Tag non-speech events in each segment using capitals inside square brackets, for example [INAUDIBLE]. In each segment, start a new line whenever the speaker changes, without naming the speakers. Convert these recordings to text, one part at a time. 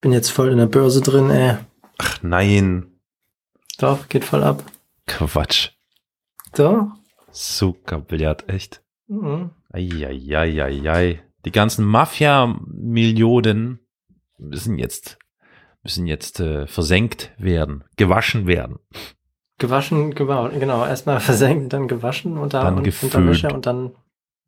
Bin jetzt voll in der Börse drin, ey.
Ach nein.
Doch, geht voll ab.
Quatsch.
Doch.
Zuckerbillard, echt.
Mhm.
Eieieiei. Die ganzen Mafia-Millionen müssen jetzt, müssen jetzt äh, versenkt werden, gewaschen werden.
Gewaschen, genau, genau. Erstmal [LAUGHS] versenkt, dann gewaschen und
Dann
und,
geföhnt.
Unterwäsche und dann,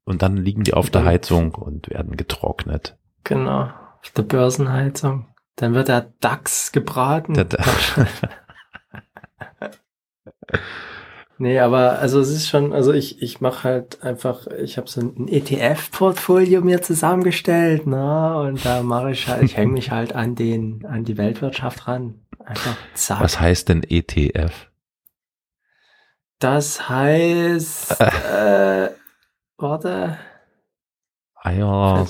Und dann liegen die auf der Heizung und werden getrocknet.
genau, auf der Börsenheizung. Dann wird der DAX gebraten.
Der- der- [LAUGHS]
Nee, aber also es ist schon, also ich, ich mache halt einfach, ich habe so ein ETF-Portfolio mir zusammengestellt, ne? Und da mache ich halt, ich hänge mich [LAUGHS] halt an den, an die Weltwirtschaft ran. Einfach zack.
Was heißt denn ETF?
Das heißt, [LAUGHS] äh, warte.
Eier,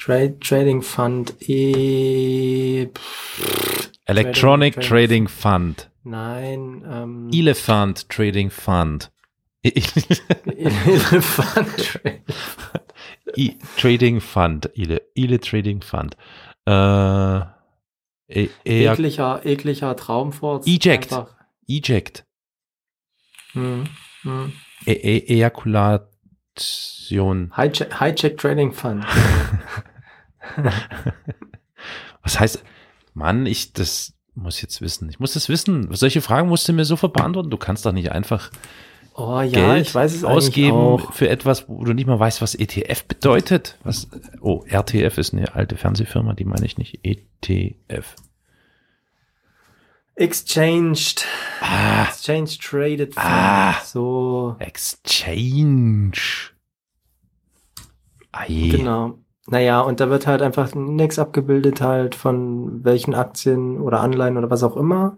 Trade, Trading Fund, E, pff,
Electronic
Trading-
Trading Fund.
nein, ähm,
Elephant Trading Fund. [LAUGHS]
Elefant Trading.
I Trading Fund. Ile, Ile Trading Fund. Äh, e e
ekliger, ekliger Traumfurz.
Eject.
Einfach.
Eject.
Hm, hm.
E e Ejakulation.
Hijack, Hijack Trading Fund. [LAUGHS] [LAUGHS]
Was heißt, Mann, ich, das muss jetzt wissen. Ich muss das wissen. Solche Fragen musst du mir sofort beantworten. Du kannst doch nicht einfach
Oh ja,
Geld
ich weiß es
ausgeben für etwas, wo du nicht mal weißt, was ETF bedeutet. Was, oh, RTF ist eine alte Fernsehfirma, die meine ich nicht. ETF.
Exchanged.
Ah,
Exchange Traded.
Ah.
So,
Exchange. Ei.
genau. Naja, und da wird halt einfach nichts abgebildet halt von welchen Aktien oder Anleihen oder was auch immer.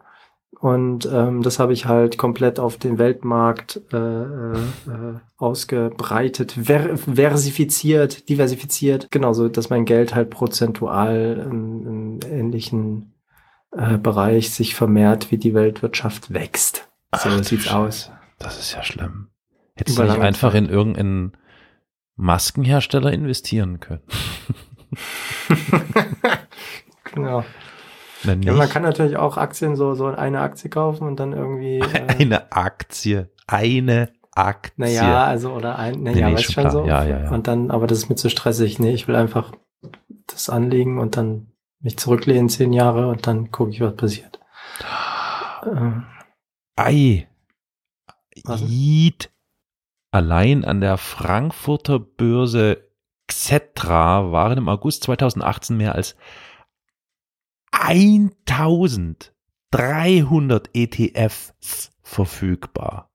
Und ähm, das habe ich halt komplett auf den Weltmarkt äh, äh, äh, ausgebreitet, ver versifiziert, diversifiziert. Genauso, dass mein Geld halt prozentual im, im ähnlichen äh, Bereich sich vermehrt, wie die Weltwirtschaft wächst. So
Ach
sieht's aus.
Das ist ja schlimm. Hättest du nicht einfach in irgendeinen Maskenhersteller investieren können? [LAUGHS]
genau. Ja, man kann natürlich auch Aktien so, so eine Aktie kaufen und dann irgendwie. [LAUGHS] Äh,
eine Aktie. Eine Aktie.
naja, also oder ein, naja,
Nee, nee, schon
schon
klar.
so.
Ja, ja, ja.
Und dann, aber das ist mir zu stressig. Nee, ich will einfach das anlegen und dann mich zurücklehnen zehn Jahre und dann gucke ich, was passiert. Äh,
Ei. Ied. Allein an der Frankfurter Börse Xetra waren im August 2018 mehr als 1300 ETFs verfügbar.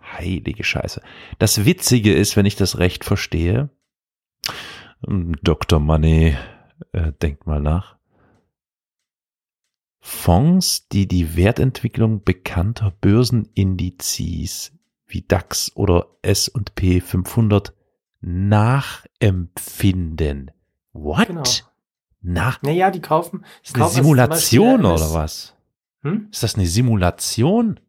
Heilige Scheiße. Das Witzige ist, wenn ich das recht verstehe, ähm, Dr. Money, äh, denkt mal nach. Fonds, die die Wertentwicklung bekannter Börsenindizes wie DAX oder S&P 500 nachempfinden. What?
Genau.
Nach?
naja, die kaufen.
Ist eine
kaufen
Simulation oder was?
Hm?
Ist das eine Simulation?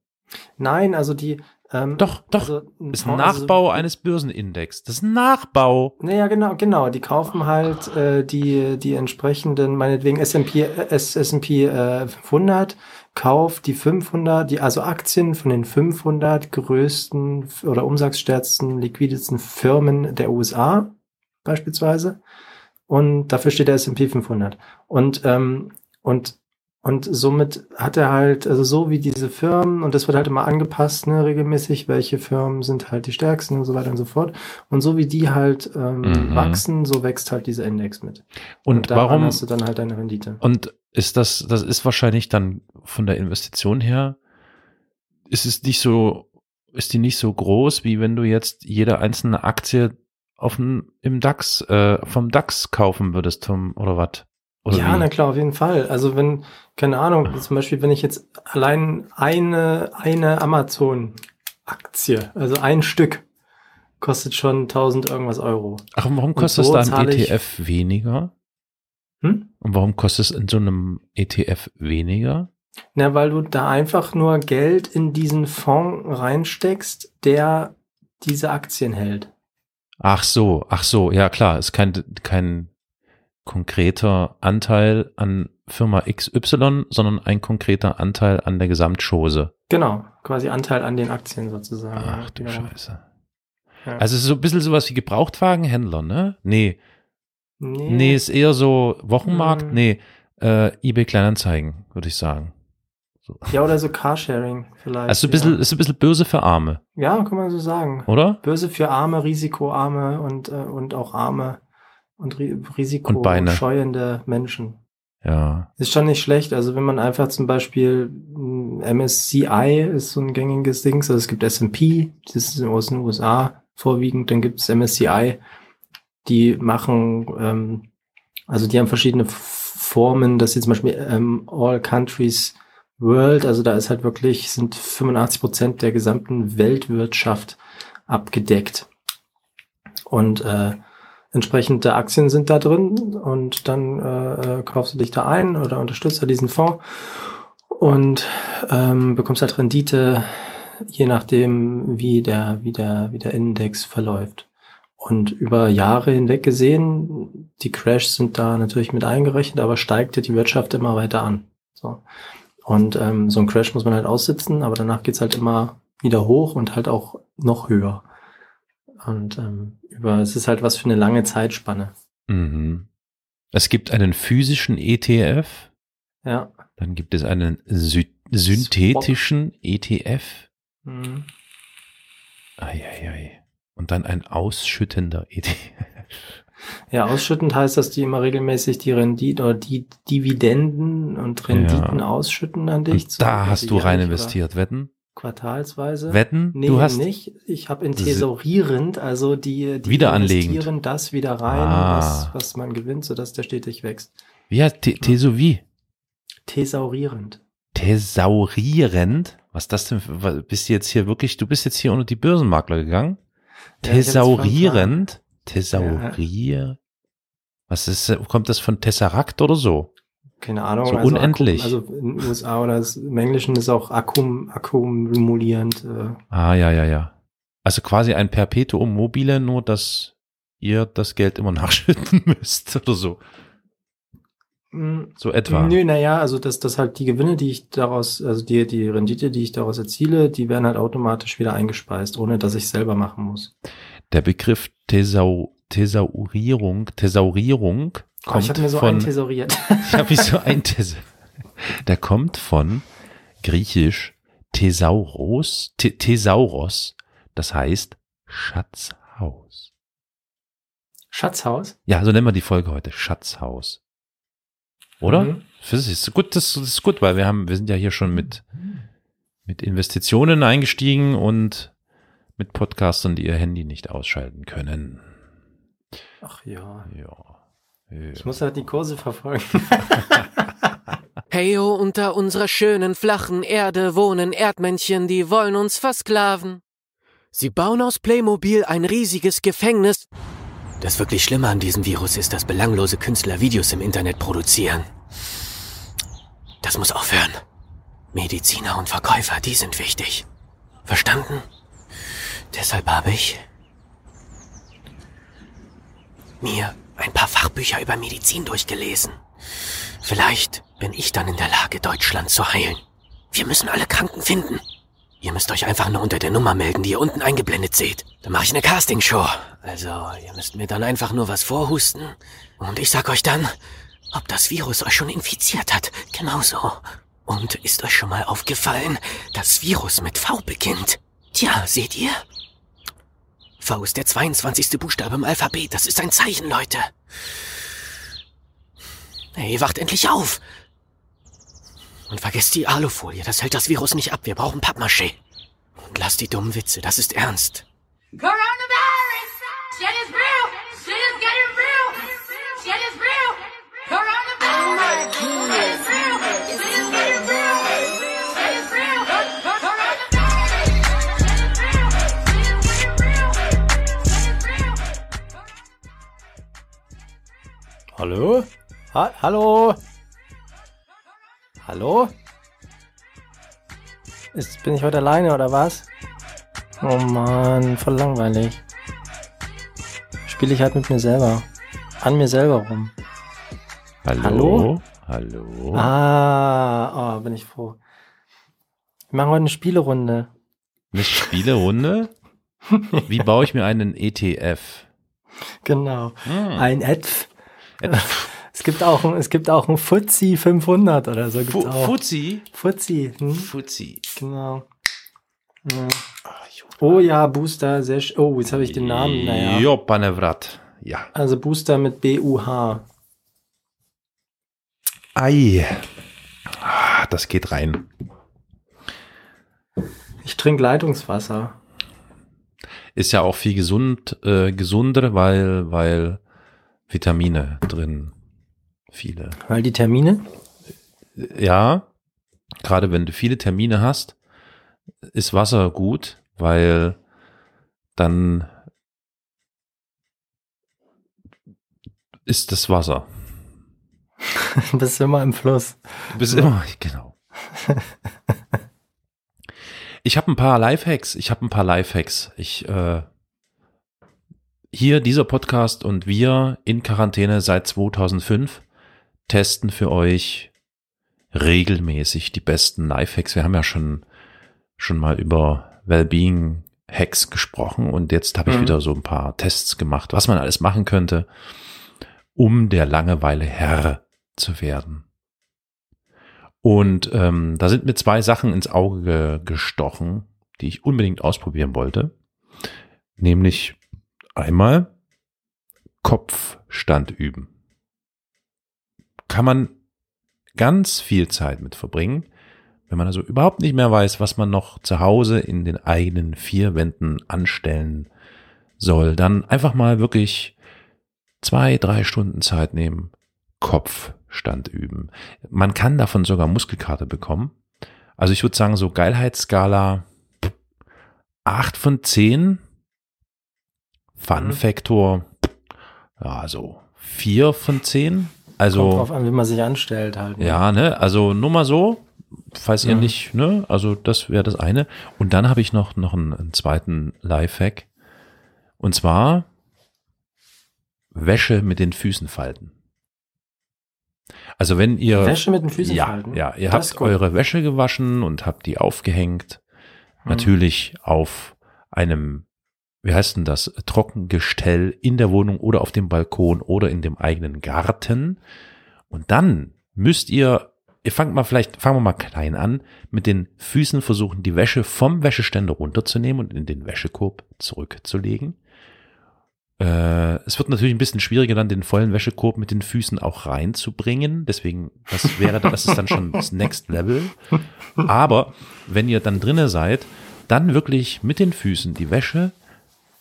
Nein, also die. Ähm,
Doch, doch.
Also ein
ist ein
also-
Nachbau eines Börsenindex. Das ist ein Nachbau.
Naja, genau, genau. Die kaufen halt äh, die, die entsprechenden, meinetwegen S&P, S&P äh, 500, kauft die 500, die, also Aktien von den 500 größten oder umsatzstärksten, liquidesten Firmen der USA beispielsweise. Und dafür steht der S&P 500. Und, ähm, und, und somit hat er halt, also so wie diese Firmen, und das wird halt immer angepasst, ne, regelmäßig, welche Firmen sind halt die stärksten und so weiter und so fort. Und so wie die halt ähm,
Mhm.
wachsen, so wächst halt dieser Index mit.
Und
daran
warum?
hast du dann halt deine Rendite.
Und ist das, das ist wahrscheinlich dann von der Investition her, ist es nicht so, ist die nicht so groß, wie wenn du jetzt jede einzelne Aktie auf dem, im DAX, äh, vom DAX kaufen würdest, vom, oder was? Oder
ja,
wie?
na klar, auf jeden Fall. Also wenn, keine Ahnung, zum Beispiel, wenn ich jetzt allein eine, eine Amazon-Aktie, also ein Stück, kostet schon 1000 irgendwas Euro.
Ach, und warum
Und
kostet
so
es da im
ich-
ETF weniger?
Hm?
Und warum kostet es in so einem ETF weniger?
Na, weil du da einfach nur Geld in diesen Fonds reinsteckst, der diese Aktien hält.
Ach so, ach so, ja klar, ist kein, kein konkreter Anteil an Firma XY, sondern ein konkreter Anteil an der Gesamtschose.
Genau, quasi Anteil an den Aktien sozusagen.
Ach du
ja.
Scheiße.
Ja.
Also es ist so ein bisschen sowas wie Gebrauchtwagenhändler, ne? Nee,
nee,
nee, ist eher so Wochenmarkt,
Hm.
nee, äh, eBay Kleinanzeigen, würde ich sagen.
ja, oder so Carsharing vielleicht.
Also ein bisschen,
ja.
ist ein bisschen böse für Arme,
ja, kann man so sagen.
oder?
Böse für Arme, Risikoarme und, äh, und auch Arme und risikoscheuende Menschen.
Ja.
Ist schon nicht schlecht. Also wenn man einfach zum Beispiel MSCI ist so ein gängiges Ding. Also es gibt S&P, das ist aus den USA vorwiegend. Dann gibt es MSCI, die machen, ähm, also die haben verschiedene Formen. Das ist zum Beispiel ähm, All Countries World. Also da ist halt wirklich, sind 85 Prozent der gesamten Weltwirtschaft abgedeckt. Und äh, entsprechende Aktien sind da drin und dann äh, äh, kaufst du dich da ein oder unterstützt da diesen Fonds und ähm, bekommst halt Rendite, je nachdem, wie der, wie der, wie der Index verläuft. Und über Jahre hinweg gesehen, die Crashs sind da natürlich mit eingerechnet, aber steigt ja die Wirtschaft immer weiter an. So. Und ähm, so ein Crash muss man halt aussitzen, aber danach geht's halt immer wieder hoch und halt auch noch höher. Und ähm, über es ist halt was für eine lange Zeitspanne.
Mhm. Es gibt einen physischen ETF,
Ja.
dann gibt es einen sy synthetischen ETF.
Mhm.
Eieiei. Und dann ein ausschüttender E ETF.
Ja, ausschüttend heißt, dass die immer regelmäßig die Rendite oder die Dividenden und Renditen
Ja.
ausschütten an dich.
Und da hast du rein investiert. Wetten?
Quartalsweise.
Wetten?
Nee,
du hast
nicht. Ich habe in Thesaurierend, also die, die
Wiederanlegend.
investieren das wieder rein,
Ah.
was, was man gewinnt, sodass der stetig wächst.
Wie heißt Te- Tesowie?
Thesaurierend.
Thesaurierend? Was ist das denn? für- Bist du jetzt hier wirklich, du bist jetzt hier unter die Börsenmakler gegangen?
Ja,
Thesaurierend? Thesaurier? Was ist, kommt das von Tesseract oder so?
Keine Ahnung.
So
also
unendlich.
Akkum, also in den USA oder im Englischen ist auch akkum, akkumulierend. Äh,
Ah, ja, ja, ja. Also quasi ein Perpetuum mobile, nur dass ihr das Geld immer [LAUGHS] nachschütten müsst oder so.
mh,
So etwa.
Nö, naja, also dass das halt die Gewinne, die ich daraus, also die, die Rendite, die ich daraus erziele, die werden halt automatisch wieder eingespeist, ohne dass ich selber machen muss.
Der Begriff Thesau, Thesaurierung, Thesaurierung
Oh,
kommt [LAUGHS]
ich habe mir so
von,
einthesauriert.
ich habe mich so ein Thes Der kommt von griechisch Thesauros, The Thesauros, das heißt Schatzhaus.
Schatzhaus?
Ja, so nennen wir die Folge heute, Schatzhaus. Oder?
Mhm.
Das ist gut, das ist gut, weil wir haben, wir sind ja hier schon mit, mit Investitionen eingestiegen und mit Podcastern, die ihr Handy nicht ausschalten können.
Ach ja.
Ja.
Ich muss halt die Kurse verfolgen. [LAUGHS]
Heyo, unter unserer schönen flachen Erde wohnen Erdmännchen, die wollen uns versklaven. Sie bauen aus Playmobil ein riesiges Gefängnis. Das wirklich Schlimme an diesem Virus ist, dass belanglose Künstler Videos im Internet produzieren. Das muss aufhören. Mediziner und Verkäufer, die sind wichtig. Verstanden? Deshalb habe ich mir ein paar Fachbücher über Medizin durchgelesen. Vielleicht bin ich dann in der Lage, Deutschland zu heilen. Wir müssen alle Kranken finden. Ihr müsst euch einfach nur unter der Nummer melden, die ihr unten eingeblendet seht. Dann mache ich eine Castingshow. Also, ihr müsst mir dann einfach nur was vorhusten. Und ich sag euch dann, ob das Virus euch schon infiziert hat. Genauso. Und ist euch schon mal aufgefallen, das Virus mit V beginnt? Tja, seht ihr? Ist der 22. Buchstabe im Alphabet. Das ist ein Zeichen, Leute. Hey, wacht endlich auf! Und vergesst die Alufolie, das hält das Virus nicht ab. Wir brauchen Pappmaché. Und lasst die dummen Witze, das ist ernst.
Coronavirus! Shit is real!
Hallo? Ha Hallo? Hallo? Ist, bin ich heute alleine oder was? Oh Mann, voll langweilig. Spiele ich halt mit mir selber. An mir selber rum.
Hallo? Hallo?
Ah, oh, bin ich froh. Wir machen heute eine Spielerunde.
Eine Spielerunde? [LAUGHS] Wie baue ich mir einen ETF?
Genau.
Hm.
Ein Edf. [LAUGHS] Es gibt auch, es gibt auch ein Fuzzi 500 oder so. Gibt's
Fu
auch.
Fuzzi?
Fuzzi, hm?
Fuzzi.
genau. Ja. Oh ja, Booster, sehr sch Oh, jetzt habe ich den Namen. Naja.
Jo, Panevrat. Ja.
Also Booster mit B-U-H.
Ei. Ah, Das geht rein.
Ich trinke Leitungswasser.
Ist ja auch viel gesund, äh, gesunder, weil, weil Vitamine drin. Viele.
Weil die Termine?
Ja, gerade wenn du viele Termine hast, ist Wasser gut, weil dann ist das Wasser. [LAUGHS]
Bist du immer im Fluss.
Du bist immer, [LAUGHS] genau. [LAUGHS] Ich habe ein paar Lifehacks. Ich habe ein paar Lifehacks. Ich äh, hier dieser Podcast und wir in Quarantäne seit 2005 testen für euch regelmäßig die besten Lifehacks. Wir haben ja schon schon mal über Wellbeing Hacks gesprochen und jetzt habe ich
Mhm.
wieder so ein paar Tests gemacht, was man alles machen könnte, um der Langeweile Herr zu werden. Und ähm, da sind mir zwei Sachen ins Auge ge gestochen, die ich unbedingt ausprobieren wollte. Nämlich einmal Kopfstand üben. Kann man ganz viel Zeit mit verbringen, wenn man also überhaupt nicht mehr weiß, was man noch zu Hause in den eigenen vier Wänden anstellen soll. Dann einfach mal wirklich zwei, drei Stunden Zeit nehmen, Kopfstand üben. Man kann davon sogar Muskelkater bekommen. Also ich würde sagen, so Geilheitsskala 8 von 10. Fun-Faktor, ja, so 4 von 10.
Kommt
Also,
drauf an, wie man sich anstellt halt. ne?
ja, ne, also nur mal so, falls ihr
Mhm.
nicht, ne, also das wäre das eine. Und dann habe ich noch, noch einen, einen zweiten Lifehack. Und zwar Wäsche mit den Füßen falten. Also wenn ihr
Wäsche mit den Füßen
ja,
falten.
ja, ihr
Das
habt eure Wäsche gewaschen und habt die aufgehängt.
Hm.
Natürlich auf einem, wie heißt denn das, Trockengestell in der Wohnung oder auf dem Balkon oder in dem eigenen Garten. Und dann müsst ihr, ihr fangt mal vielleicht, fangen wir mal klein an, mit den Füßen versuchen, die Wäsche vom Wäscheständer runterzunehmen und in den Wäschekorb zurückzulegen. Äh, es wird natürlich ein bisschen schwieriger, dann den vollen Wäschekorb mit den Füßen auch reinzubringen. Deswegen, das wäre, das ist dann schon das Next Level. Aber wenn ihr dann drinne seid, dann wirklich mit den Füßen die Wäsche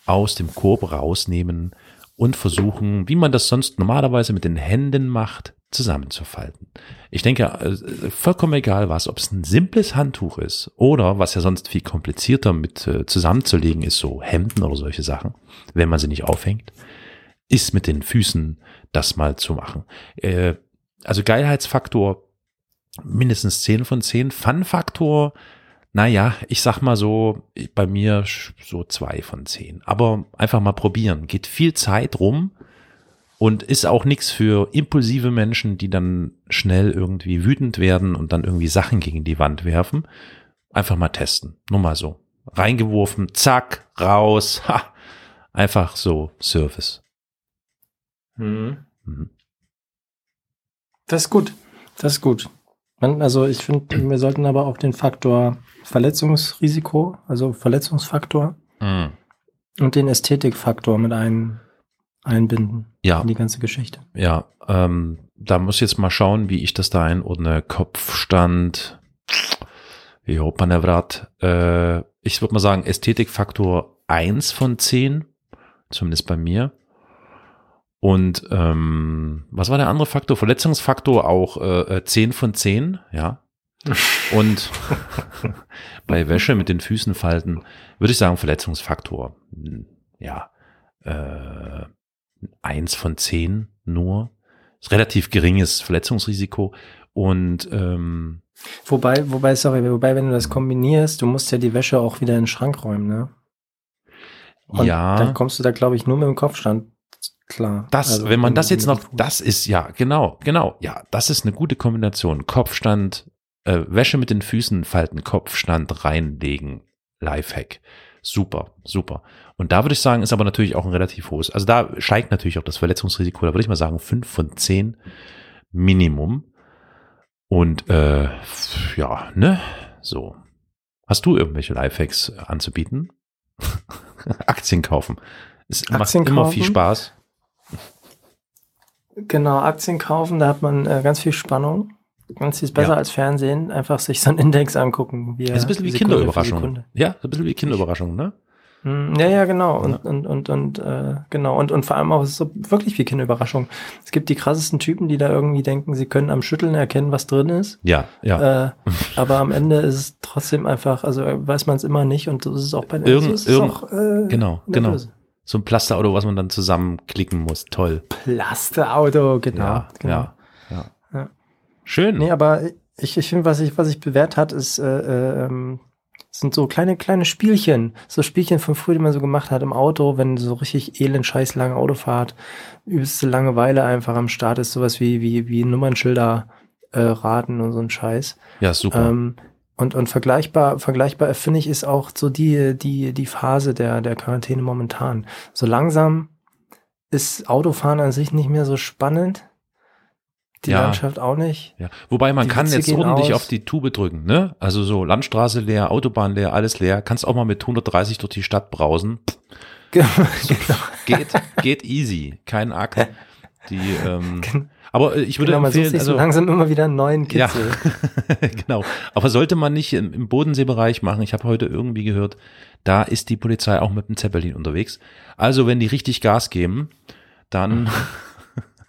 aus dem Korb rausnehmen und versuchen, wie man das sonst normalerweise mit den Händen macht, zusammenzufalten. Ich denke, äh, vollkommen egal was, ob es ein simples Handtuch ist oder was ja sonst viel komplizierter mit äh, zusammenzulegen ist, so Hemden oder solche Sachen, wenn man sie nicht aufhängt, ist mit den Füßen das mal zu machen. Äh, also Geilheitsfaktor mindestens 10 von 10. Fun-Faktor, naja, ich sag mal so, bei mir so zwei von zehn. Aber einfach mal probieren. Geht viel Zeit rum und ist auch nichts für impulsive Menschen, die dann schnell irgendwie wütend werden und dann irgendwie Sachen gegen die Wand werfen. Einfach mal testen. Nur mal so. Reingeworfen, zack, raus. Ha. Einfach so Service.
Mhm.
Mhm.
Das ist gut. Das ist gut. Also ich finde, wir sollten aber auch den Faktor Verletzungsrisiko, also Verletzungsfaktor
Mhm.
und den Ästhetikfaktor mit ein, einbinden
Ja,
in die ganze Geschichte.
ja. Ähm, da muss ich jetzt mal schauen, wie ich das da einordne. Kopfstand, wie hoch man erwartet. Äh, ich würde mal sagen, Ästhetikfaktor 1 von 10, zumindest bei mir. Und ähm, was war der andere Faktor? Verletzungsfaktor auch äh, äh, 10 von 10, ja. [LAUGHS] Und bei Wäsche mit den Füßen falten, würde ich sagen, Verletzungsfaktor, hm, ja, äh, 1 von 10 nur. Ist relativ geringes Verletzungsrisiko. Und ähm,
Wobei, wobei, sorry, wobei, wenn du das kombinierst, du musst ja die Wäsche auch wieder in den Schrank räumen, ne? Und
ja,
dann kommst du da, glaube ich, nur mit dem Kopfstand klar.
Das,
Also,
wenn man das jetzt noch, das ist ja, genau, genau, ja, das ist eine gute Kombination. Kopfstand, äh, Wäsche mit den Füßen falten, Kopfstand reinlegen, Lifehack. Super, super. Und da würde ich sagen, ist aber natürlich auch ein relativ hohes, also da steigt natürlich auch das Verletzungsrisiko, da würde ich mal sagen, fünf von zehn Minimum. Und äh, ja, ne, so. Hast du irgendwelche Lifehacks anzubieten? [LAUGHS] Aktien kaufen. Es
Aktien
macht immer
kaufen?
viel Spaß.
Genau, Aktien kaufen, da hat man äh, ganz viel Spannung. Ganz viel besser
Ja.
als Fernsehen. Einfach sich so einen Index angucken. Wie
ist ein bisschen wie
Sekunde
Kinderüberraschung. Ja, so ein bisschen wie Kinderüberraschung, ne?
Hm, Ja, ja, genau. Und, und, und, und äh, genau. Und, und vor allem auch es ist so wirklich wie Kinderüberraschung. Es gibt die krassesten Typen, die da irgendwie denken, sie können am Schütteln erkennen, was drin ist.
Ja, ja.
Äh, aber am Ende ist es trotzdem einfach, also äh, weiß man es immer nicht und so ist es auch bei
Irgend-
ist es
irgend-
auch, äh,
genau, genau.
Börse.
So ein Plasterauto, was man dann zusammenklicken muss. Toll.
Plasterauto, genau.
ja,
genau.
ja, ja,
Ja.
Schön.
Nee, aber ich, ich finde, was sich was sich bewährt hat, ist, äh, äh, ähm, sind so kleine, kleine Spielchen. So Spielchen von früher, die man so gemacht hat im Auto, wenn so richtig elend scheiß lange Autofahrt, übelste Langeweile einfach am Start ist, sowas wie, wie, wie Nummernschilder äh, raten und so ein Scheiß.
Ja, super.
Ähm, und, und vergleichbar, vergleichbar finde ich, ist auch so die, die, die Phase der, der Quarantäne momentan. So langsam ist Autofahren an sich nicht mehr so spannend. Die
Ja.
Landschaft auch nicht.
ja. Wobei man
die
kann
Witze
jetzt ordentlich
aus.
auf die Tube drücken, ne? Also so Landstraße leer, Autobahn leer, alles leer. Kannst auch mal mit 130 durch die Stadt brausen. [LAUGHS]
Genau.
Geht, geht easy. Kein Akt. Die, ähm, aber äh, ich würde
genau, man sucht
empfehlen,
sich so
also,
langsam immer wieder einen neuen
Ja,
Kitzel. [LAUGHS]
genau. Aber sollte man nicht im, im Bodenseebereich machen, ich habe heute irgendwie gehört, da ist die Polizei auch mit dem Zeppelin unterwegs. Also wenn die richtig Gas geben, dann,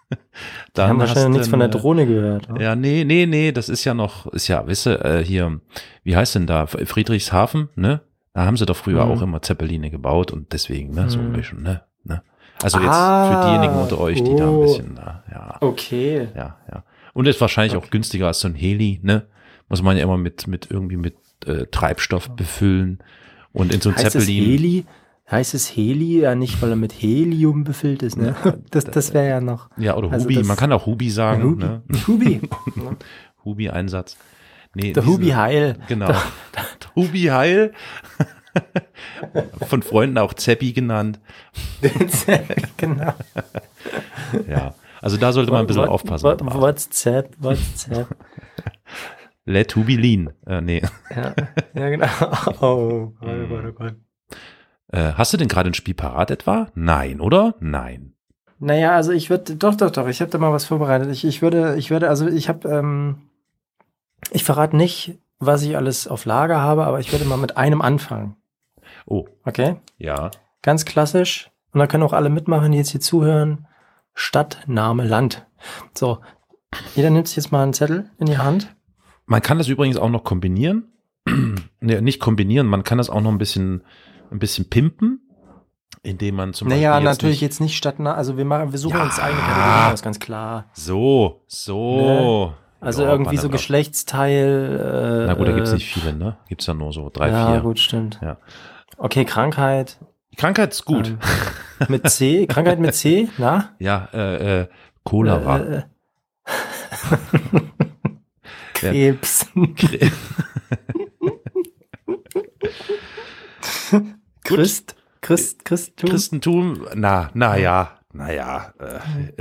Wir [LAUGHS]
dann
haben
hast
wahrscheinlich nichts von der Drohne gehört. oder?
Ja, nee, nee, nee, das ist ja noch, ist ja, weißt du, äh, hier, wie heißt denn da, Friedrichshafen, ne? Da haben sie doch früher
Mhm.
auch immer Zeppeline gebaut und deswegen, ne, so ein
Mhm.
bisschen, ne? ne? Also jetzt
Ah,
für diejenigen unter euch, die da ein
oh.
bisschen, na, ja,
Okay.
ja, ja. Und ist wahrscheinlich auch günstiger als so ein Heli, ne? Muss man ja immer mit, mit irgendwie mit äh, Treibstoff befüllen. Und in so ein
Heißt
Zeppelin.
Heli? Heißt es Heli ja nicht, weil er mit Helium befüllt ist, ne? [LAUGHS] Das, das wäre ja noch.
Ja, oder
Also
Hubi,
das-
man kann auch Hubi sagen,
Hubi.
ne? [LAUGHS]
Hubi. [LAUGHS]
Hubi-Einsatz. Nee,
Der Hubi Heil.
Genau. Hubi Heil. Von Freunden auch Zeppi genannt.
genau.
Ja. Also da sollte man ein bisschen
What-
aufpassen.
what- WhatsApp, WhatsApp.
Let Hubi lean. Äh, nee.
Ja, ja genau. Oh, oh Gott, oh Gott.
Äh, hast du denn gerade ein Spiel parat etwa? Nein, oder? Nein.
Naja, also ich würde, doch, doch, doch, ich habe da mal was vorbereitet. Ich, ich würde, ich würde, also ich habe, ähm, ich verrate nicht, was ich alles auf Lager habe, aber ich würde mal mit einem anfangen.
Oh,
Okay?
ja.
Ganz klassisch. Und da können auch alle mitmachen, die jetzt hier zuhören. Stadt, Name, Land. So. Jeder nimmt sich jetzt mal einen Zettel in die Hand.
Man kann das übrigens auch noch kombinieren. [CLEARS THROAT] nee, nicht kombinieren, man kann das auch noch ein bisschen, ein bisschen pimpen, indem man zum
naja,
Beispiel. jetzt
natürlich
nicht-
jetzt nicht Stadt, also wir machen, wir suchen
Ja.
uns eigene Kategorie aus, ganz klar.
So, so.
Also
Ja,
irgendwie so Geschlechtsteil. Äh,
Na gut, da gibt's
äh,
nicht viele, ne? Gibt's ja nur so drei,
ja,
vier.
gut, stimmt.
Ja.
Okay, Krankheit.
Krankheit ist gut.
Ähm, mit C. Krankheit mit C, [LAUGHS] na?
Ja, äh, äh, Cholera.
Äh, äh, [LAUGHS] Krebs. [LAUGHS] [LAUGHS] Christ. Christ. Christum.
Christentum, na, na ja, na ja. Äh,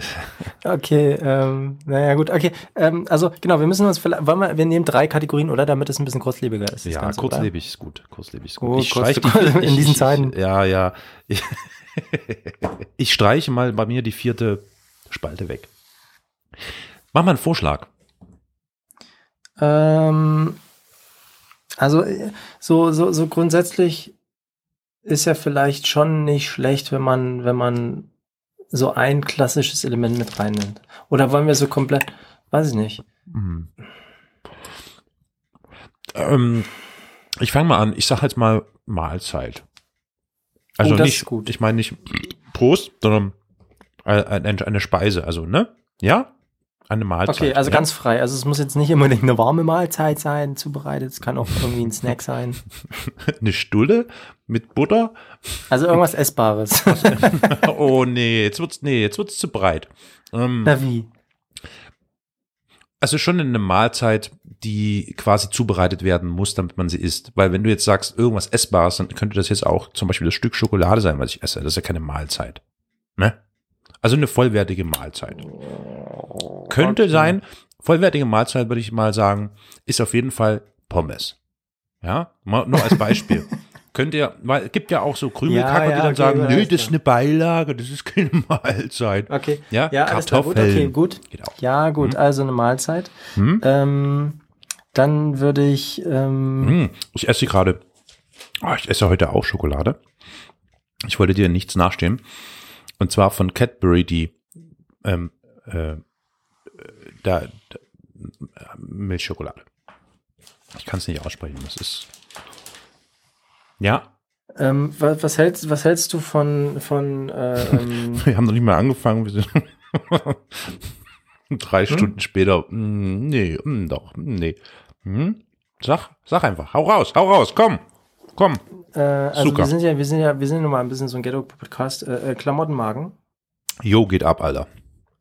[LAUGHS]
Okay, ähm, naja, gut, okay. Ähm, also, genau, wir müssen uns vielleicht, wollen wir, wir nehmen drei Kategorien, oder? Damit es ein bisschen kurzlebiger ist.
ja,
Ganze,
kurzlebig ist gut. Kurzlebig ist gut.
Oh,
ich
kurz-
die, [LAUGHS]
in diesen Zeiten.
Ich, ja, ja. Ich, ich streiche mal bei mir die vierte Spalte weg. Mach mal einen Vorschlag.
Oder? Ähm, also, äh, so, so, so grundsätzlich ist ja vielleicht schon nicht schlecht, wenn man, wenn man so ein klassisches Element mit reinnimmt. Oder wollen wir so komplett, weiß ich nicht.
Hm. Ähm, ich fange mal an. Ich sage jetzt mal Mahlzeit. Also
Oh, das
nicht,
ist gut.
ich meine nicht Prost, sondern eine, eine Speise. Also, ne? Ja? Eine Mahlzeit.
Okay, also
ja?
ganz frei. Also es muss jetzt nicht unbedingt eine warme Mahlzeit sein, zubereitet. Es kann auch irgendwie ein Snack sein. [LAUGHS]
eine Stulle mit Butter.
Also irgendwas Essbares. [LAUGHS]
oh nee, jetzt wird's nee, jetzt wird's zu breit. Ähm,
Na wie?
also schon eine Mahlzeit, die quasi zubereitet werden muss, damit man sie isst. Weil wenn du jetzt sagst, irgendwas Essbares, dann könnte das jetzt auch zum Beispiel das Stück Schokolade sein, was ich esse. Das ist ja keine Mahlzeit. Ne? Also eine vollwertige Mahlzeit. Könnte
Okay.
sein, vollwertige Mahlzeit würde ich mal sagen, ist auf jeden Fall Pommes. Ja, mal, nur als Beispiel. [LAUGHS] Könnt ihr, weil es gibt ja auch so Krümelkacker,
Ja,
die
ja,
dann
okay,
sagen, nö, das ist eine Beilage, das ist keine [LAUGHS] Mahlzeit.
Okay.
Ja,
ja alles klar. Gut, okay,
Kartoffeln.
gut. Ja, gut. Also eine Mahlzeit.
Hm?
Ähm, dann würde ich, ähm,
Hm, ich esse gerade, ah, ich esse heute auch Schokolade. Ich wollte dir nichts nachstehen. Und zwar von Cadbury die ähm, äh, da, da, Milchschokolade. Ich kann es nicht aussprechen. Das ist ja,
ähm, was, was hältst, was hältst du von, von, äh, ähm, [LAUGHS]
wir haben noch nicht mal angefangen. Wir sind [LAUGHS] drei Stunden später. Hm, nee, hm, doch, hm, nee. Hm? Sag, sag einfach. Hau raus, hau raus, komm, komm.
äh, also
Zucker.
wir sind ja, wir sind ja, wir sind nun mal ein bisschen so ein Ghetto-Podcast, äh, äh, Klamottenmarken.
Jo, geht ab, Alter.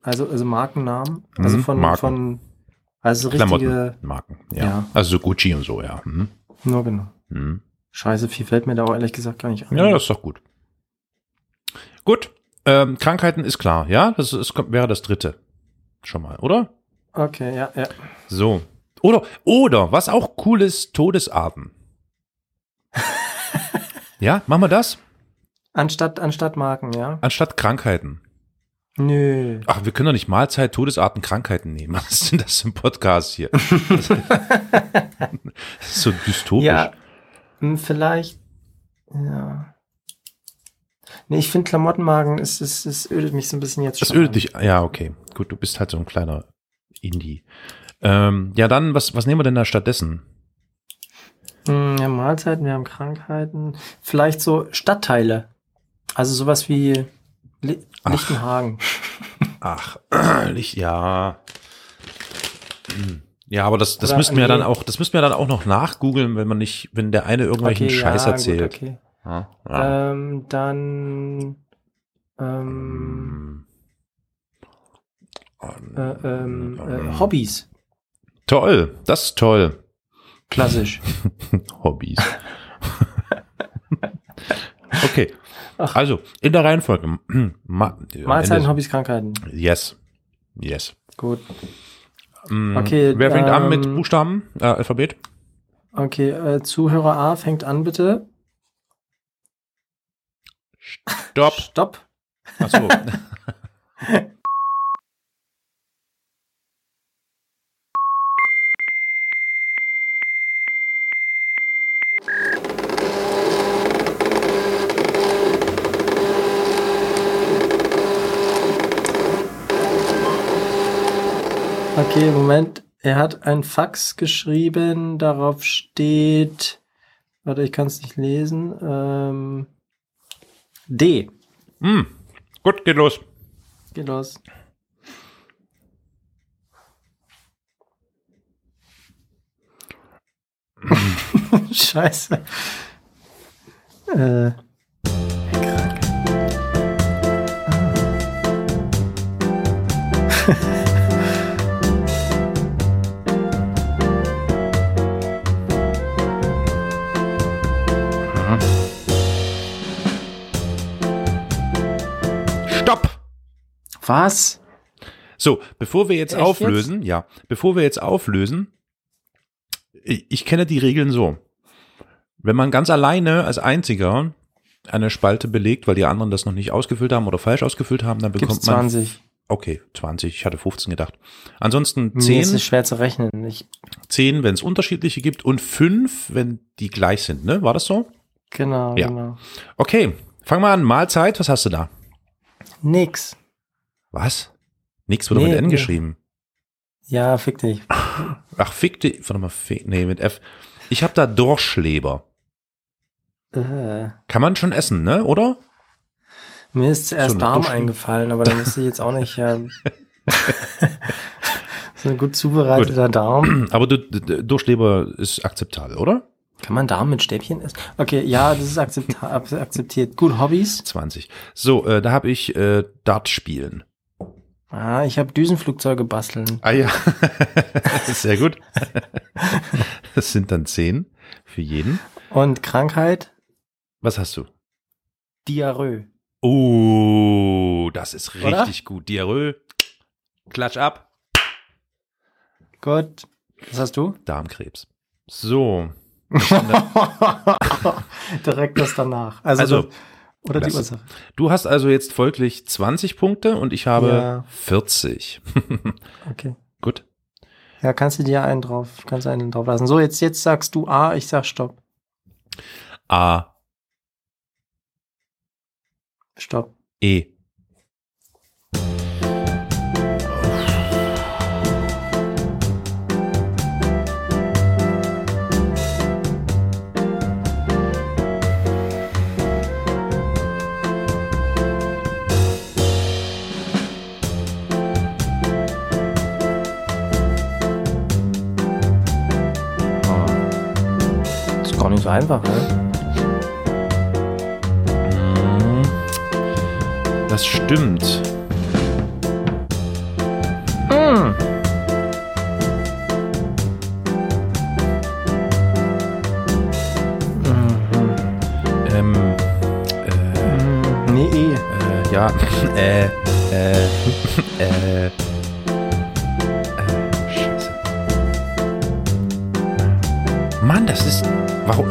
Also, also Markennamen. Also
Mhm,
von,
Marken.
von, also richtige,
Klamottenmarken. Ja.
Ja.
Also so Gucci und so, ja. Hm.
nur genau.
Hm.
Scheiße, viel fällt mir da auch ehrlich gesagt gar nicht ein.
Ja, das ist doch gut. Gut. Ähm, Krankheiten ist klar, ja? Das ist, wäre das dritte. Schon mal, oder?
Okay, ja, ja.
So. Oder, oder, was auch cool ist, Todesarten. [LAUGHS] ja, machen wir das?
Anstatt, anstatt Marken, ja.
Anstatt Krankheiten.
Nö.
Ach, wir können doch nicht Mahlzeit, Todesarten, Krankheiten nehmen. Was ist denn das ein Podcast hier? das ist so dystopisch.
Ja, hm, vielleicht, ja. Nee, ich finde Klamottenmarken, es, es, es ödet mich so ein bisschen jetzt
Das
schon
ödet
an.
dich. Ja, okay. Gut, du bist halt so ein kleiner Indie. Ähm, ja, dann, was, was nehmen wir denn da stattdessen?
Hm, Wir haben Mahlzeiten, wir haben Krankheiten. Vielleicht so Stadtteile. Also sowas wie Li
Ach.
Lichtenhagen.
Ach, [CLEARS THROAT] ich, ja. Hm. Ja, aber das, das
Oder
müssten wir
nee.
dann auch, das müssten wir dann auch noch nachgoogeln, wenn man nicht, wenn der eine irgendwelchen Scheiß
ja,
erzählt.
Gut, okay.
Ja, ja.
Ähm, dann ähm,
Ähm,
äh, ähm,
ähm,
äh, Hobbys.
Toll, das ist toll.
Klassisch. [LAUGHS]
Hobbys. [LAUGHS] okay.
Ach.
Also, in der Reihenfolge. [CLEARS THROAT] Ma
Mahlzeiten,
Ende-
Hobbys, Krankheiten.
Yes. Yes.
Gut.
Mm,
Okay,
Wer fängt an mit
ähm,
Buchstaben? Äh, Alphabet?
Okay, äh, Zuhörer A fängt an, bitte.
Stopp.
Stopp.
Achso. [LAUGHS]
Okay, Moment. Er hat ein Fax geschrieben, darauf steht, warte, ich kann es nicht lesen. Ähm, D.
hm. Gut, geht los.
Geht los. [LAUGHS] Scheiße. Äh. Was?
So, bevor wir jetzt
Echt
auflösen, ja, bevor wir jetzt auflösen, ich, ich kenne die Regeln so. Wenn man ganz alleine als einziger eine Spalte belegt, weil die anderen das noch nicht ausgefüllt haben oder falsch ausgefüllt haben, dann
Gibt's
bekommt man
20?
Okay, 20, ich hatte 15 gedacht. Ansonsten
Mir ist
10,
es schwer zu rechnen. Ich,
10, wenn es unterschiedliche gibt und 5, wenn die gleich sind, ne? War das so?
genau,
Ja.
genau.
Okay, fang mal an. Mahlzeit, was hast du da?
Nix.
Was? Nix wurde
Nee,
mit N
nee.
geschrieben.
Ja, fick dich. [LAUGHS]
Ach, fick die, warte mal, fick, nee, mit F. Ich habe da Dorschleber.
Äh,
Kann man schon essen, ne? Oder?
mir ist zuerst
eine
Darm eingefallen, aber da wüsste ich jetzt auch nicht. Ja, [LAUGHS] So ein gut zubereiteter Darm. [CLEARS THROAT]
Aber du, Durchleber ist akzeptabel, oder?
Kann man Darm mit Stäbchen essen? Okay, ja, das ist [LAUGHS] akzeptiert. Gut, Hobbys.
20. So, äh, da habe ich äh, Dart spielen.
Ah, ich habe Düsenflugzeuge basteln.
Ah ja, [LAUGHS] sehr gut. [LAUGHS] Das sind dann 10 für jeden.
Und Krankheit?
Was hast du?
Diarrhoe.
Oh, das ist
Oder?
richtig gut. Diarrhoe, klatsch ab,
Gut. Was hast du?
Darmkrebs. So, [LAUGHS]
Direkt das danach. Also,
Also,
das, oder die Ursache.
du hast also jetzt folglich 20 Punkte und ich habe
Ja.
40. [LAUGHS]
Okay.
gut.
Ja, kannst du dir einen drauf, kannst du einen drauf lassen. So, jetzt, jetzt sagst du A, ich sag Stopp.
A,
Stopp.
E.
einfach, ne?
Mm, Das stimmt.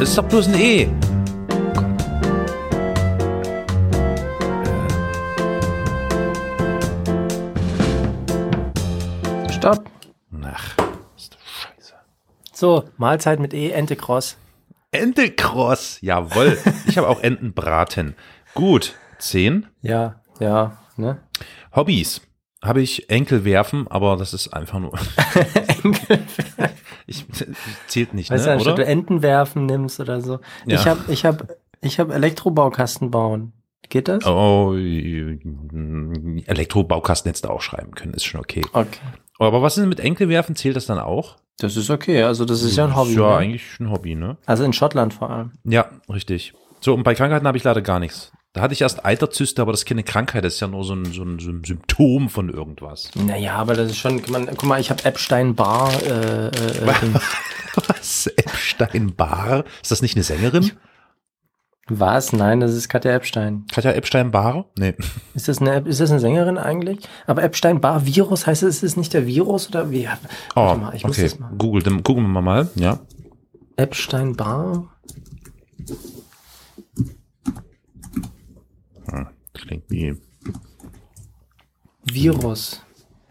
Das ist doch bloß ein E.
Stopp.
Ach, ist doch scheiße.
So, Mahlzeit mit E, Ente Cross.
Entekross, jawohl. Ich habe auch Entenbraten. Gut, zehn.
Ja, ja, ne?
Hobbys. Habe ich Enkel werfen, aber das ist einfach nur. [LAUGHS] ich, zählt nicht,
Weißt du,
ne,
anstatt
oder?
du Enten werfen nimmst oder so.
Ja.
Ich hab, ich hab, ich hab Elektrobaukasten bauen. Geht das?
Oh, Elektrobaukasten hättest du auch schreiben können, ist schon okay.
Okay.
Aber was ist denn mit Enkelwerfen? Zählt das dann auch?
Das ist okay. Also, das ist ja ein Hobby.
Ja,
ne?
eigentlich ein Hobby, ne?
Also in Schottland vor allem.
Ja, richtig. So, und bei Krankheiten habe ich leider gar nichts. Da hatte ich erst Eiterzyste, aber das ist keine Krankheit, das ist ja nur so ein, so ein, so ein Symptom von irgendwas.
Naja, aber das ist schon, guck mal, guck mal ich habe Epstein-Barr. Äh, äh, äh. [LAUGHS]
Was? Epstein-Barr? Ist das nicht eine Sängerin?
Was? Nein, das ist Katja Epstein.
Katja Epstein-Barr? Nee.
Ist das eine, ist das eine Sängerin eigentlich? Aber Epstein-Barr-Virus heißt es, ist es nicht der Virus oder wie?
Oh,
mal, ich muss
okay.
das mal.
Google, dann gucken wir mal, ja.
Epstein-Barr?
Hm, Klingt wie.
Virus.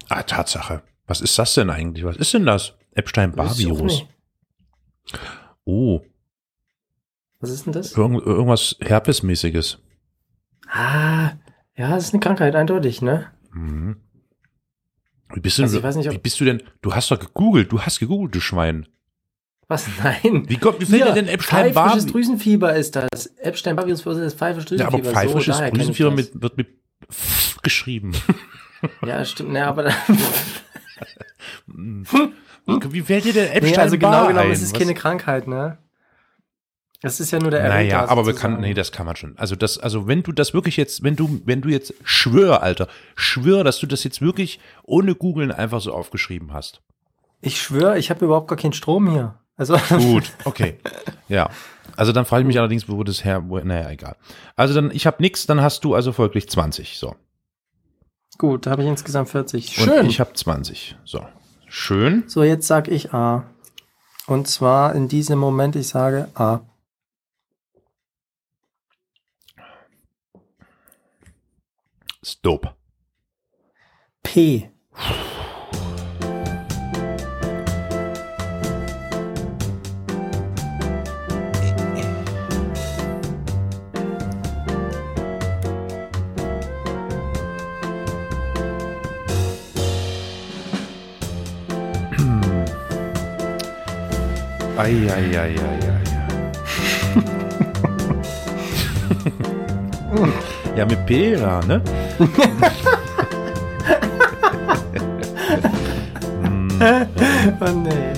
Ah, Tatsache. Was ist das denn eigentlich? Was ist denn das? Epstein-Barr-Virus. Oh,
Was ist denn das?
irgend, irgendwas Herpesmäßiges.
Ah, ja, das ist eine Krankheit, eindeutig, ne?
Mhm. Wie bist, du,
Also ich weiß nicht, ob-
wie bist du denn? Du hast doch gegoogelt, du hast gegoogelt, du Schwein.
Was? [LAUGHS] Nein.
Wie kommt, wie fällt dir denn Epstein-Barr?
Pfeifisches Drüsenfieber ist das. Epstein-Barr-Virus verursacht das pfeifische
Ja, aber
Drüsenfieber. kenn ich
Drüsenfieber mit, wird mit F geschrieben. [LAUGHS]
Ja, stimmt. Ne, aber
Wie fällt dir denn Epstein-Barr
nee, also genau genommen, es ist
Was-
keine Krankheit, ne? Das ist ja nur der Erreger.
Naja, aber wir kann, nee, das kann man schon. Also das, also wenn du das wirklich jetzt, wenn du, wenn du jetzt schwör, Alter, schwör, dass du das jetzt wirklich ohne googeln einfach so aufgeschrieben hast.
Ich schwöre, ich habe überhaupt gar keinen Strom hier. Also [LAUGHS]
Gut, okay. Ja. Also dann frage ich mich allerdings, wo das her, wo, naja, egal. Also dann, ich habe nix, dann hast du also folglich 20. So.
gut, da habe ich insgesamt 40.
Und
Schön.
ich habe 20. So. Schön.
so, jetzt sag ich A. Und zwar in diesem Moment, ich sage A.
Stop.
P.
Eieieiei. [LAUGHS] ja, mit P, ja, ne? [LAUGHS]
Oh nee.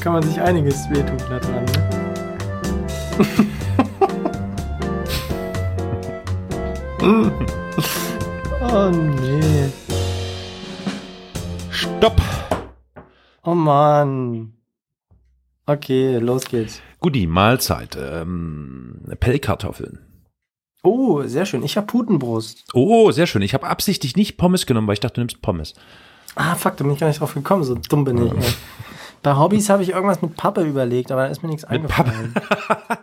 Kann man sich einiges wehtun da dran, ne? [LAUGHS] oh nee.
Stopp!
Oh Mann. Okay, los geht's.
Guti, Mahlzeit. Ähm, Pellkartoffeln.
Oh, sehr schön. Ich hab Putenbrust.
Oh, sehr schön. Ich habe absichtlich nicht Pommes genommen, weil ich dachte, du nimmst Pommes.
Ah, fuck, da bin ich gar nicht drauf gekommen. So dumm bin ich. [LAUGHS] Bei Hobbys habe ich irgendwas mit Pappe überlegt, aber da ist mir nichts eingefallen. [LAUGHS]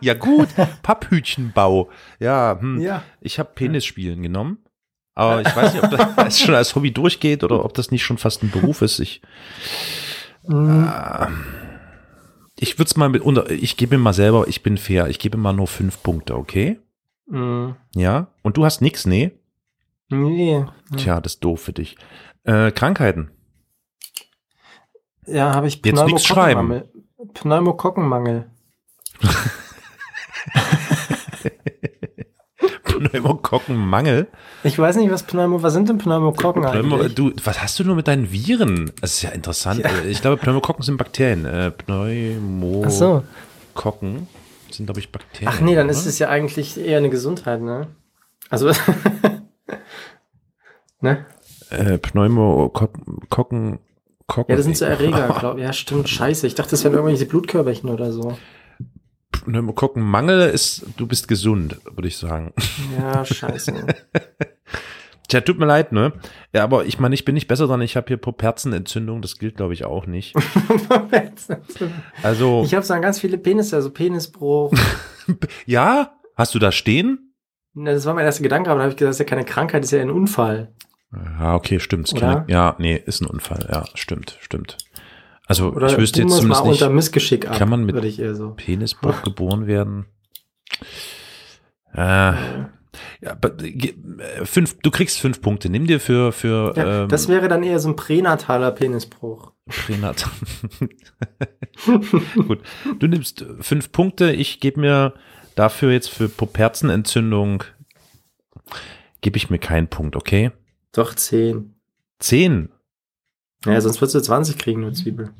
Ja gut, Papphütchenbau. Ja, hm.
Ja.
ich habe Penisspielen genommen. Aber ich weiß nicht, ob das [LAUGHS] schon als Hobby durchgeht oder ob das nicht schon fast ein Beruf ist. Ich, ich würde es mal mit unter, ich gebe mir mal selber, ich bin fair, ich gebe mal nur fünf Punkte, okay?
Mm,
Ja. Und du hast nix, nee?
nee.
Tja, das ist doof für dich. Äh, Krankheiten.
Ja, habe ich
Jetzt nix schreiben.
Pneumokokkenmangel. [LAUGHS] [LAUGHS] Pneumokokkenmangel. Ich weiß nicht, was Pneumo, was sind denn Pneumokokken
Pneumo,
eigentlich?
du, was hast du nur mit deinen Viren? Das ist ja interessant.
Ja.
Ich glaube, Pneumokokken sind Bakterien. Äh, Pneumokokken
so.
sind, glaube ich, Bakterien.
Ach nee, dann
oder?
ist es ja eigentlich eher eine Gesundheit, ne? Also, [LAUGHS] ne?
Äh, Pneumokokken. Kokken,
Ja, das sind so Erreger, glaube [LAUGHS] ich. Ja, stimmt, scheiße. Ich dachte, das wären irgendwelche Blutkörperchen oder so.
Pneumokokkenmangel ist, du bist gesund, würde ich sagen.
Ja, scheiße. [LAUGHS]
Tja, tut mir leid, ne? Ja, aber ich meine, ich bin nicht besser dran. Ich habe hier Poperzenentzündung, das gilt, glaube ich, auch nicht. [LAUGHS] Also,
Ich habe so an ganz viele Penisse, also Penisbruch. [LAUGHS]
ja? Hast du da stehen?
Na, das war mein erster Gedanke, aber da habe ich gesagt, das ist ja keine Krankheit, das ist ja ein Unfall.
Ja, okay, stimmt. Ja, nee, ist ein Unfall. Ja, stimmt, stimmt. Also,
Oder
ich wüsste jetzt
mal
zumindest nicht,
unter Missgeschick ab,
kann man mit-
so.
Penisbruch [LAUGHS] geboren werden. Äh, ja, äh, fünf, du kriegst fünf Punkte. Nimm dir für, für
Ja,
ähm,
das wäre dann eher so ein pränataler Penisbruch.
Pränatal. [LAUGHS] Gut, du nimmst fünf Punkte. Ich gebe mir dafür jetzt für Poperzenentzündung gebe ich mir keinen Punkt, okay?
Doch, 10.
Zehn.
Ja, sonst würdest du 20 kriegen, nur Zwiebel.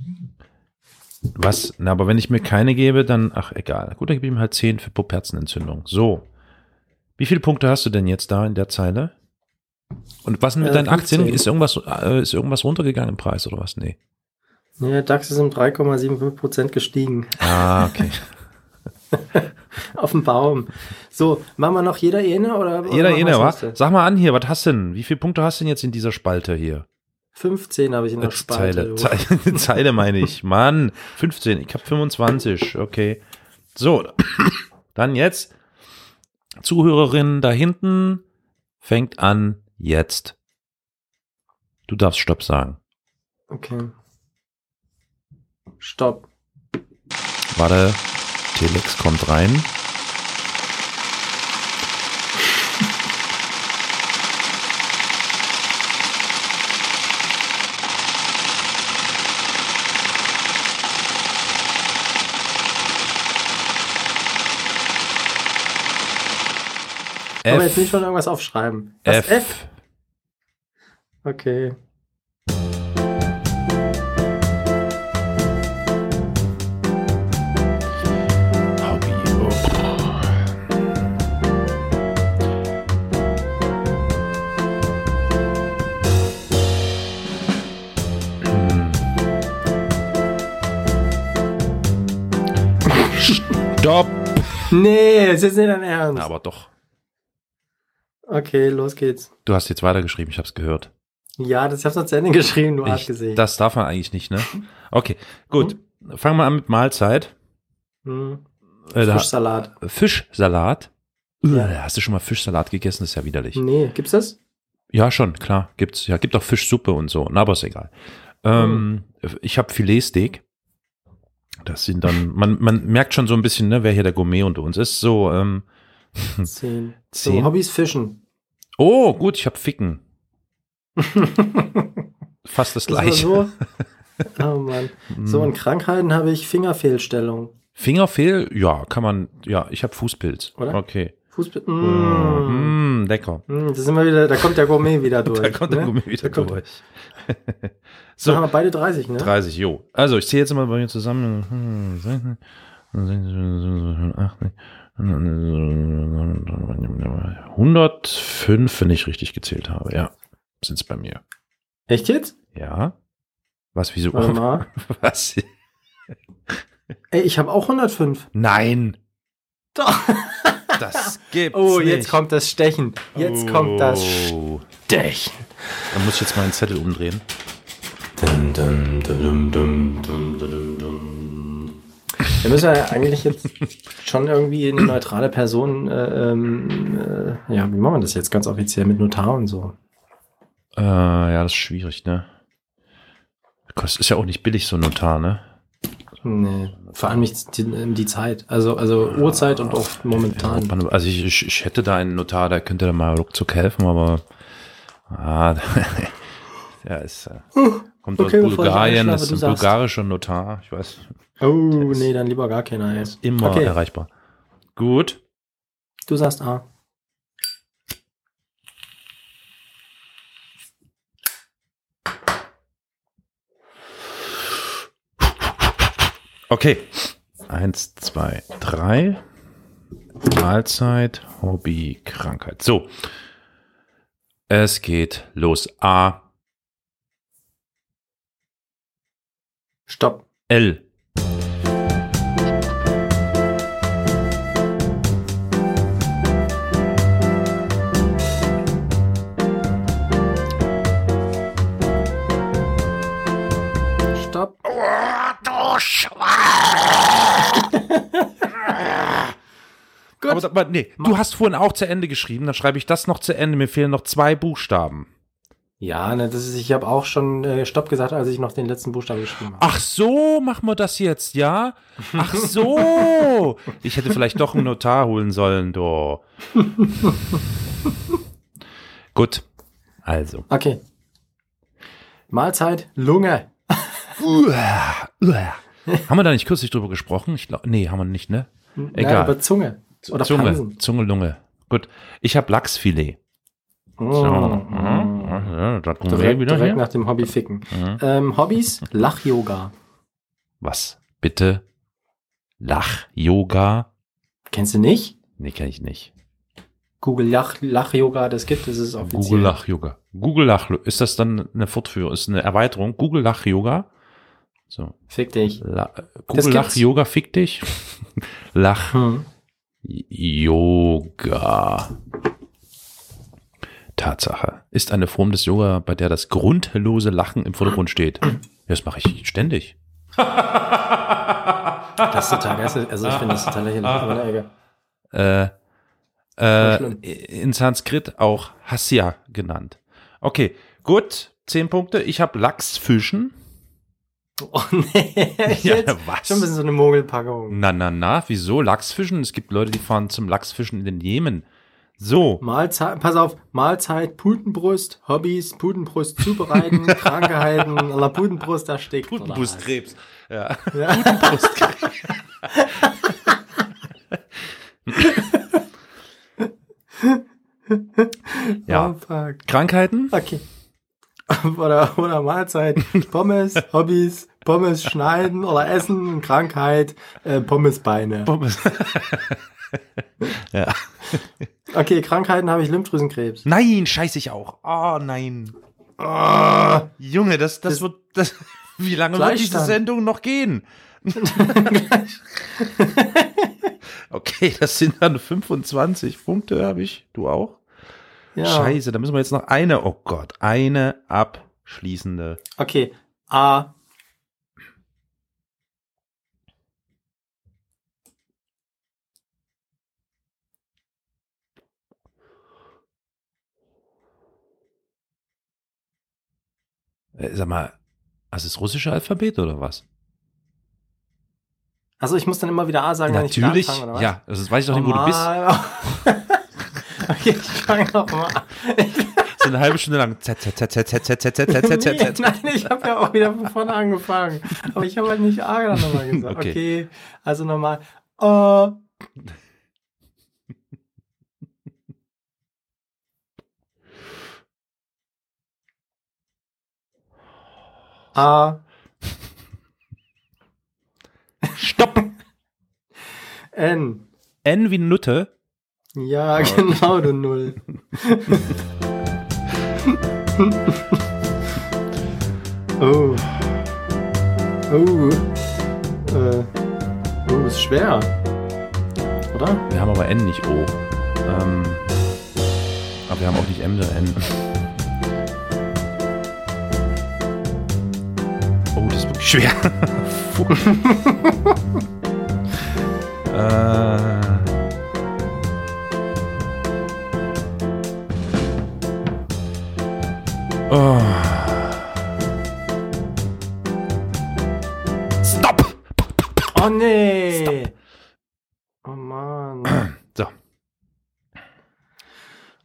Was? Na, aber wenn ich mir keine gebe, dann, ach, egal. Gut, dann gebe ich mir halt 10 für Poperzenentzündung. So. Wie viele Punkte hast du denn jetzt da in der Zeile? Und was denn mit
Äh,
deinen Aktien?
15.
Ist irgendwas, äh, ist irgendwas runtergegangen im Preis oder was? Nee.
Ja, DAX ist um 3,75% gestiegen.
Ah, okay. [LAUGHS]
Auf dem Baum. So, machen wir noch jeder eine oder? oder
Jeder,
machen
jeder,
wir's
wa?
nächste?
Sag mal an hier, was hast du denn? Wie viele Punkte hast du denn jetzt in dieser Spalte hier?
15 habe ich in der Spalte.
Zeile, Zeile, [LAUGHS] Zeile meine ich. Mann, 15, ich habe 25, okay. So, dann jetzt. Zuhörerin da hinten fängt an jetzt. Du darfst Stopp sagen.
Okay. Stopp.
Warte, Telex kommt rein.
Aber jetzt nicht
F,
schon irgendwas aufschreiben. Was,
F,
F? Okay.
Stopp!
Nee, es ist nicht dein Ernst.
Aber doch.
Okay, los geht's.
Du hast jetzt weitergeschrieben, ich hab's gehört.
Ja, das ich hab's noch zu Ende [LAUGHS] geschrieben, du hast gesehen.
das darf man eigentlich nicht, ne? Okay, gut. Fangen wir an mit Mahlzeit.
Hm.
Äh, da-
Fischsalat.
Fischsalat.
Ja.
Äh, Hast du schon mal Fischsalat gegessen? Das ist ja widerlich.
Nee, gibt's das?
Ja, schon, klar. Gibt's. Ja, gibt auch Fischsuppe und so. Na, aber ist egal. Ähm, Ich habe Filetsteak. Das sind dann, man, man merkt schon so ein bisschen, ne, wer hier der Gourmet unter uns ist. So, ähm, [LAUGHS]
Zehn.
Zehn?
So, Hobbys Fischen.
Oh, gut, ich habe Ficken. [LAUGHS] Fast das
Das
gleiche.
so. [LAUGHS] Oh Mann. So,
Hm.
in Krankheiten habe ich Fingerfehlstellung.
Fingerfehl, ja, kann man, ja, ich habe Fußpilz.
Oder?
Okay.
Fußball. Mm.
Mm, lecker.
Mm, da sind wir wieder, da kommt der Gourmet wieder [LAUGHS] durch.
Da kommt der
ne?
Gummi wieder
Da
durch.
So,
So,
haben wir beide 30, ne?
30, jo. Also, ich zähle jetzt mal bei mir zusammen. 105, wenn ich richtig gezählt habe. Ja, sind es bei mir.
Echt jetzt?
Ja. Was, wieso?
Warte mal. [LAUGHS]
Was?
Ey, ich habe auch 105.
Nein,
Doch.
das gibt's
Oh,
nicht.
jetzt kommt das Stechen. Jetzt kommt das
Oh.
Stechen.
Dann muss ich jetzt meinen Zettel umdrehen.
Dum, dum, dum, dum, dum, dum, dum. Wir müssen ja eigentlich jetzt schon irgendwie eine neutrale Person, äh, ähm, äh, ja, wie machen wir das jetzt ganz offiziell mit Notar und so?
Äh, ja, das ist schwierig, ne? Kostet ist ja auch nicht billig, so ein Notar, ne?
Nee, vor allem nicht die, die Zeit, also, also Uhrzeit und auch momentan.
Man- Also ich, ich, ich hätte da einen Notar, der könnte da mal ruckzuck helfen, aber ah, [LAUGHS] ja, ist, äh, kommt
Okay,
aus Bulgarien,
einschlafe,
ist ein bulgarischer Notar, ich weiß,
Oh, nee, dann lieber gar keiner jetzt.
immer
Okay,
erreichbar. Gut,
du sagst A.
okay. Eins, zwei, drei. Mahlzeit, Hobby, Krankheit. So. Es geht los. A,
Stopp.
L.
Gut.
Aber, aber nee, du hast vorhin auch zu Ende geschrieben, dann schreibe ich das noch zu Ende. Mir fehlen noch zwei Buchstaben.
Ja, ne, das ist, ich habe auch schon äh, Stopp gesagt, als ich noch den letzten Buchstaben geschrieben habe.
Ach so, machen wir das jetzt, ja? Ach so. [LAUGHS] Ich hätte vielleicht doch einen Notar holen sollen, du. [LAUGHS] Gut. Also.
Okay. Mahlzeit, Lunge.
Uah, [LAUGHS] uah. Haben wir da nicht kürzlich drüber gesprochen? Ich glaub, nee, haben wir nicht, ne? Egal.
über Zunge. Oder
Zunge,
Pansen.
Zunge, Lunge. Gut. Ich habe Lachsfilet.
Mm,
So.
mm.
Ja, da
Direkt,
wieder
direkt
hier.
nach dem Hobby ficken.
Mhm.
Ähm, Hobbys, Lach-Yoga.
Was? Bitte? Lach-Yoga?
Kennst du nicht?
Nee, kenn ich nicht.
Google Lach- Lach-Yoga, das gibt es, ist offiziell.
Google Lach Yoga. Google Lach, ist das dann eine Fortführung, ist eine Erweiterung? Google Lach Yoga? So.
Fick dich.
La Google Lach
gibt's.
Yoga, fick dich. [LAUGHS] Lach
Hm.
Yoga. Tatsache. Ist eine Form des Yoga, bei der das grundlose Lachen im Vordergrund steht. Das mache ich ständig. [LAUGHS]
Das ist total geil. Also ich finde das total lächerlich. Aber na, egal.
Äh, äh, in Sanskrit auch Hasya genannt. Okay, gut. Zehn Punkte. Ich habe Lachsfischen. [LAUGHS]
Oh nee, [LAUGHS]
Ja,
jetzt
was?
schon ein bisschen so eine Mogelpackung.
Na, na, na, wieso? Lachsfischen? Es gibt Leute, die fahren zum Lachsfischen in den Jemen. So,
Mahlzeit, pass auf, Mahlzeit, Putenbrust, Hobbys, Putenbrust zubereiten, [LAUGHS] Krankheiten, oder Putenbrust erstickt.
Putenbrustkrebs. Ja.
Ja.
Putenbrustkrebs. ja.
Oh.
Krankheiten?
Okay. Oder, oder Mahlzeit, Pommes, Hobbys, Pommes schneiden oder essen, Krankheit, äh, Pommesbeine.
Pommes. [LAUGHS] ja.
Okay, Krankheiten habe ich Lymphdrüsenkrebs.
Nein, scheiße ich auch. Oh nein.
Oh,
Junge, das, das,
Das-
wird, das, [LAUGHS] wie lange wird diese
Gleichstand.
Sendung noch gehen? [LAUGHS] okay, das sind dann 25 Punkte, habe ich. Du auch?
ja.
Scheiße, da müssen wir jetzt noch eine, oh Gott, eine abschließende.
Okay, A.
sag mal, das ist russische Alphabet oder was?
Also ich muss dann immer wieder A sagen, wenn ich
Natürlich,
anfange, oder was?
ja, das weiß ich doch nicht, wo du bist. [LAUGHS]
Okay, ich fange nochmal an.
So eine halbe Stunde lang. Z, Z, Z, Z, Z, Z, Z, Z, Z, Z,
Nee,
Z.
nein, ich habe ja auch wieder von vorne angefangen. Aber ich habe halt nicht A nochmal gesagt. [LAUGHS]
Okay.
Okay. also nochmal. Äh, A.
Stopp!
N.
N wie Nutte.
Ja, genau, du Null. [LAUGHS] oh. Oh. Äh. Oh, ist schwer. Oder?
Wir haben aber N nicht O. Ähm, aber wir haben auch nicht M oder N. schwer. Äh, oh. Stop!
Oh nee. Oh Mann. [CLEARS THROAT]
So.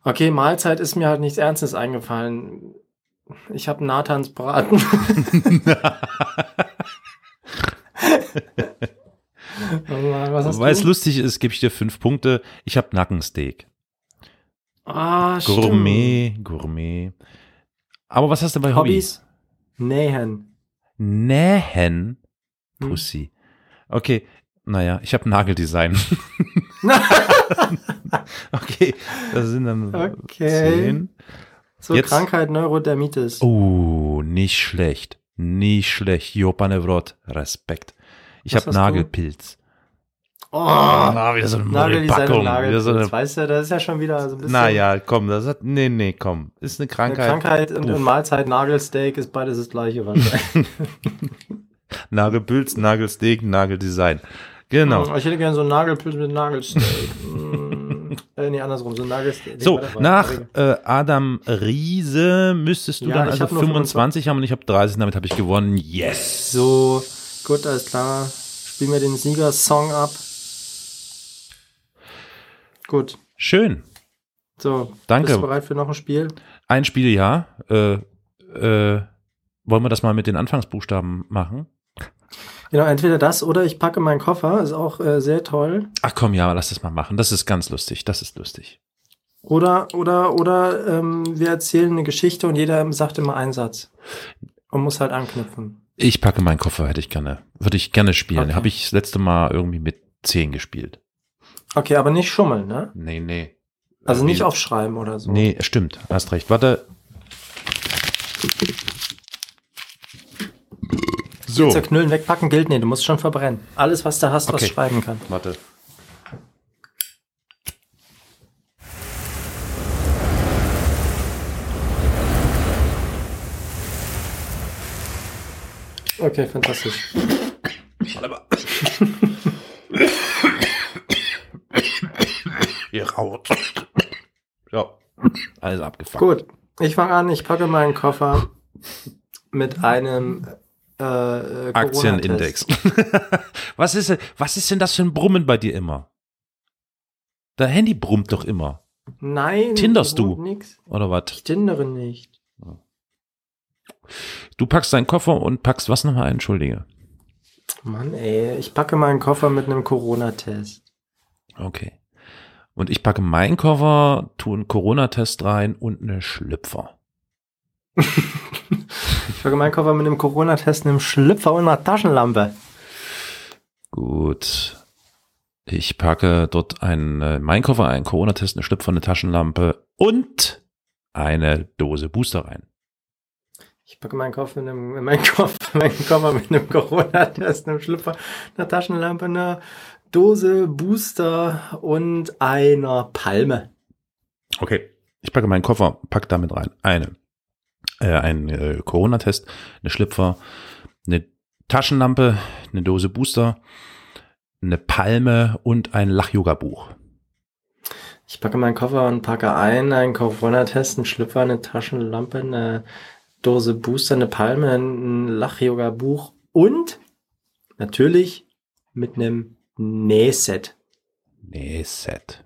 Okay, Mahlzeit ist mir halt nichts Ernstes eingefallen. Ich habe Nathans Braten. [LAUGHS] was
Weil es lustig ist, gebe ich dir fünf Punkte. Ich habe Nackensteak.
Ah, stimmt.
Gourmet, Gourmet. Aber was hast du bei Hobbys?
Hobbys? Nähen.
Nähen.
Hm.
Pussy. Okay, naja, ich habe Nageldesign. [LAUGHS] [LAUGHS] okay, das sind dann
Okay.
zehn.
So
Jetzt-
Krankheit Neurodermitis.
Oh, nicht schlecht. Nicht schlecht. Jopane Vrot. Respekt. Ich habe
hast du?
Nagelpilz.
Oh,
Ah, wieder so eine
Nageldesign Nagelpilz.
Wieder so eine,
weißt du, das ist ja schon wieder so ein bisschen
naja, komm, das hat, nee, nee, komm. Ist eine
eine
Krankheit.
Krankheit und,
Uff.
Mahlzeit, Nagelsteak ist beides das gleiche. wahrscheinlich. [LAUGHS]
Nagelpilz, Nagelsteak, Nageldesign. Genau.
Hm, Ich hätte gerne so einen Nagelpilz mit Nagelsteak. [LAUGHS] Äh, nee, andersrum, so Nagelsteak.
So, nach äh, Adam Riese müsstest du
Ja,
dann also
hab nur
25 haben und ich habe 30, damit habe ich gewonnen. Yes.
So, gut, alles klar. Spielen wir den Siegersong ab. Gut.
Schön.
So,
Danke.
bist du bereit für noch ein Spiel?
Ein Spiel, ja. Äh, äh, wollen wir das mal mit den Anfangsbuchstaben machen?
Genau, entweder das oder ich packe meinen Koffer, ist auch äh, sehr toll.
Ach komm, ja, lass das mal machen. Das ist ganz lustig. Das ist lustig.
Oder, oder, oder ähm, wir erzählen eine Geschichte und jeder sagt immer einen Satz. Und muss halt anknüpfen.
Ich packe meinen Koffer, hätte ich gerne. Würde ich gerne spielen.
Okay.
Habe ich das letzte Mal irgendwie mit 10 gespielt.
Okay, aber nicht schummeln, ne?
Nee, nee.
Also
Äh,
nicht aufschreiben oder so.
Nee, stimmt. Hast recht. Warte. So.
Zerknüllen, wegpacken gilt nicht, du musst schon verbrennen. Alles, was du hast, was
Okay.
schreiben kann.
Warte.
Okay, fantastisch.
Warte mal. Hier raut. Ja. Alles abgefuckt.
Gut, ich fange an, ich packe meinen Koffer mit einem äh, äh,
Aktienindex. [LAUGHS] was, ist, was ist denn das für ein Brummen bei dir immer? Dein Handy brummt doch immer.
Nein.
Tinderst du?
Nix.
Oder was?
Ich tindere nicht.
Du packst deinen Koffer und packst was nochmal ein? Entschuldige.
Mann, ey, ich packe meinen Koffer mit einem Corona-Test.
Okay. Und ich packe meinen Koffer, tue einen Corona-Test rein und eine Schlüpfer. [LAUGHS]
Ich packe meinen Koffer mit einem Corona-Test, einem Schlüpfer und einer Taschenlampe.
Gut. Ich packe dort einen, äh, meinen Koffer, einen Corona-Test, eine Schlüpfer, eine Taschenlampe und eine Dose Booster rein.
Ich packe meinen Koffer mit einem, [LAUGHS] meinen Koffer, meinen Koffer mit einem Corona-Test, einem Schlüpfer, einer Taschenlampe, einer Dose Booster und einer Palme.
Okay. Ich packe meinen Koffer, pack damit rein eine, äh, einen äh, Corona-Test, eine Schlüpfer, eine Taschenlampe, eine Dose Booster, eine Palme und ein Lach-Yoga-Buch.
Ich packe meinen Koffer und packe ein, einen Corona-Test, einen Schlüpfer, eine Taschenlampe, eine Dose Booster, eine Palme, ein Lach-Yoga-Buch und natürlich mit einem Nähset.
Nee, Set.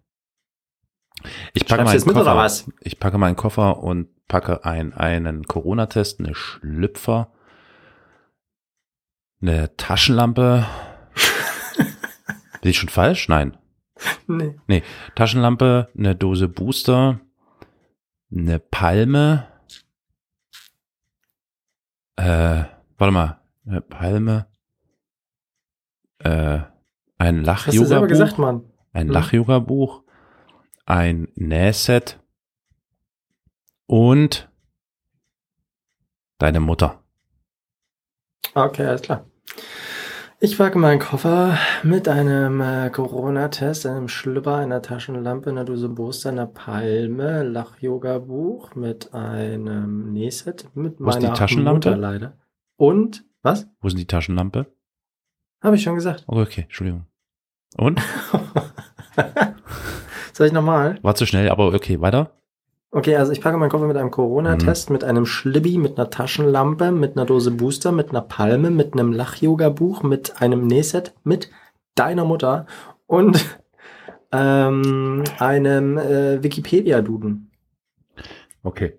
Ich packe meinen Koffer. Ich packe meinen Koffer und packe ein, einen Corona-Test, eine Schlüpfer, eine Taschenlampe. [LAUGHS] Bin ich schon falsch? Nein.
Nee.
Nee, Taschenlampe, eine Dose Booster, eine Palme, äh, Warte mal. Eine Palme. Äh, ein
Hast du selber gesagt,
Lach-Yoga-Buch.
Mann.
Ein
Hm.
Lach-Yoga-Buch. Ein Nähset. Und deine Mutter.
Okay, alles klar. Ich packe meinen Koffer mit einem äh, Corona-Test, einem Schlüpper, einer Taschenlampe, einer Dose Booster, einer Palme, Lach-Yoga-Buch mit einem Nähset, mit
Wo ist die
meiner
Taschenlampe?
Mutter leider. Und, was?
Wo ist denn die Taschenlampe?
Habe ich schon gesagt.
Okay, Entschuldigung. Und? [LAUGHS]
Soll ich nochmal?
War zu schnell, aber okay, weiter.
Okay, also ich packe meinen Koffer mit einem Corona-Test, mit einem Schlibbi, mit einer Taschenlampe, mit einer Dose Booster, mit einer Palme, mit einem Lach-Yoga-Buch, mit einem Nähset, mit deiner Mutter und [LAUGHS] ähm, einem äh, Wikipedia-Duden.
Okay.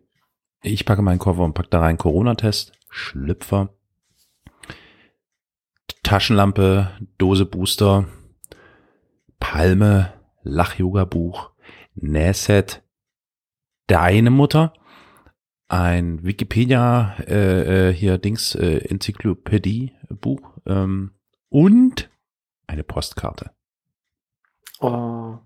Ich packe meinen Koffer und packe da rein Corona-Test, Schlüpfer, Taschenlampe, Dose Booster, Palme, Lach-Yoga-Buch, Nähset, deine Mutter, ein Wikipedia, äh, äh, hier Dings, äh, Enzyklopädie-Buch ähm, und eine Postkarte.
Oh.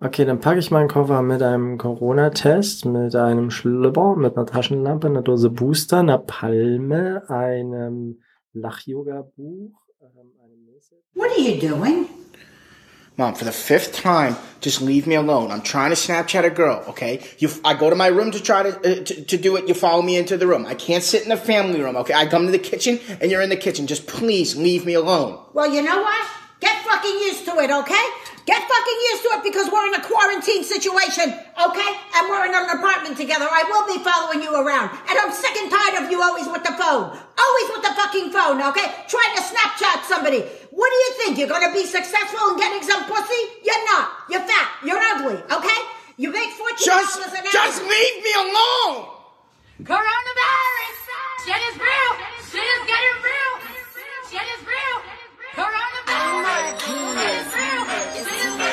Okay, dann packe ich meinen Koffer mit einem Corona-Test, mit einem Schlüpper, mit einer Taschenlampe, einer Dose Booster, einer Palme, einem Lach-Yoga-Buch, ähm, einem.
What are you doing?
Mom, for the fifth time, just leave me alone. I'm trying to Snapchat a girl, okay? You, I go to my room to try to, uh, to to do it. You follow me into the room. I can't sit in the family room, okay? I come to the kitchen and you're in the kitchen. Just please leave me alone.
Well, you know what? Get fucking used to it, okay? Get fucking used to it because we're in a quarantine situation, okay? And we're in an apartment together. I will be following you around. And I'm sick and tired of you always with the phone. Always with the fucking phone, okay? Trying to Snapchat somebody. What do you think? You're going to be successful in getting some pussy? You're not. You're fat. You're ugly. Okay? You make fourteen
just, dollars
an hour.
Just leave me alone.
Coronavirus.
Shit is real. Shit is getting real. Shit is real. Coronavirus. Oh Shit.
Shit is real.